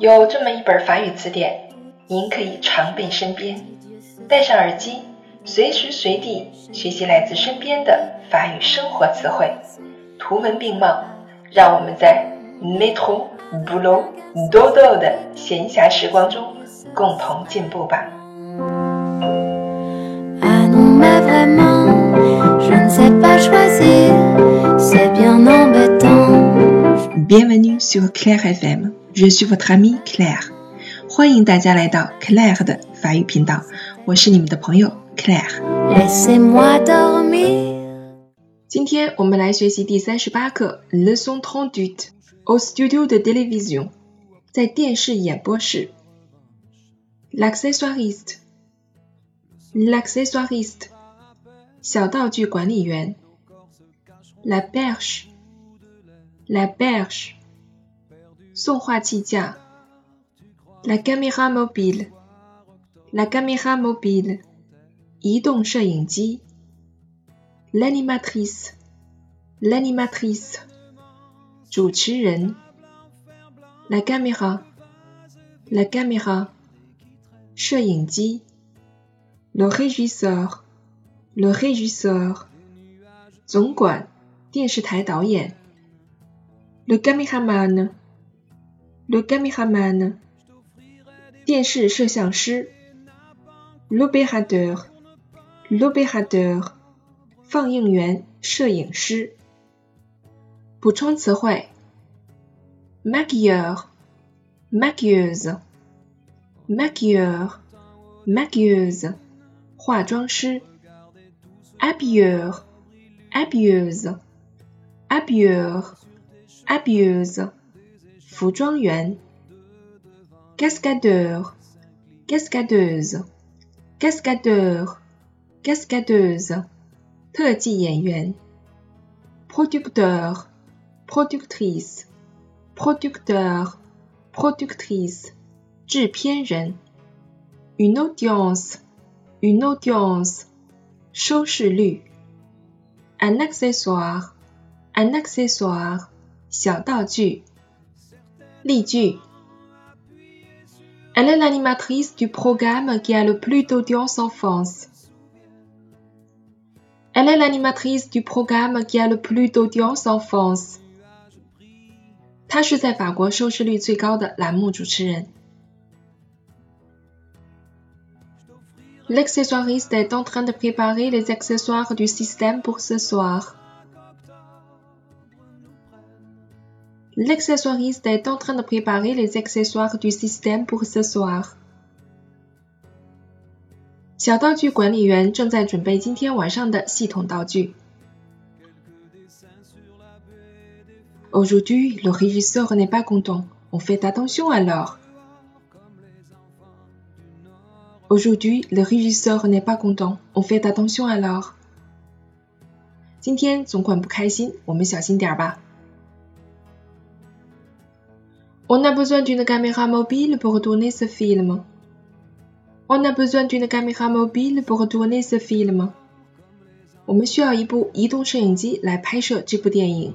有这么一本法语词典，您可以常备身边，戴上耳机，随时随地学习来自身边的法语生活词汇，图文并茂，让我们在 metro Bulu dodo 的闲暇时光中共同进步吧。sur Claire FM. Je suis votre amie Claire. 欢迎大家来到 Claire 的法语频道，我是你们的朋友 Claire。今天我们来学习第三十八课 Leçon trente-huit au studio de télévision，在电视演播室。L'accessoiriste，l'accessoiriste，小道具管理员。La perche，la perche。送话器架 la caméra mobile, la caméra mobile, l'animatrice, l'animatrice, la caméra, la caméra, le régisseur, le régisseur, le caméraman Le caméraman，电视摄像师。L'opérateur，l'opérateur，放映员、摄影师。补充词汇：maquilleur，maquilleuse，maquilleur，maquilleuse，化妆师。habilleur，habilleuse，habilleuse，habilleuse。 服装员，cascadeur，cascadeuse，cascadeur，cascadeuse，特技演员，producteur，productrice，producteur，productrice，制片人，une audience，une audience，收视率，un accessoire，un accessoire，小道具。 例句：Elle est l'animatrice du programme qui a le plus d'audience en France. Elle est l'animatrice du programme qui a le plus d'audience en France. 她是在法国收视率最高的栏目主持人。L'accessoiriste est en train de préparer les accessoires du système pour ce soir. L'accessoiriste est en train de préparer les accessoires du système pour ce soir. Aujourd'hui, le régisseur n'est pas content. On fait attention alors. Aujourd'hui, le régisseur n'est pas content. On fait attention alors. 今天总管不开心，我们小心点吧。 on a besoin d'une caméra mobile pour tourner ce film. On a besoin d'une caméra mobile pour tourner ce film. 我们需要一部移动摄影机来拍摄这部电影。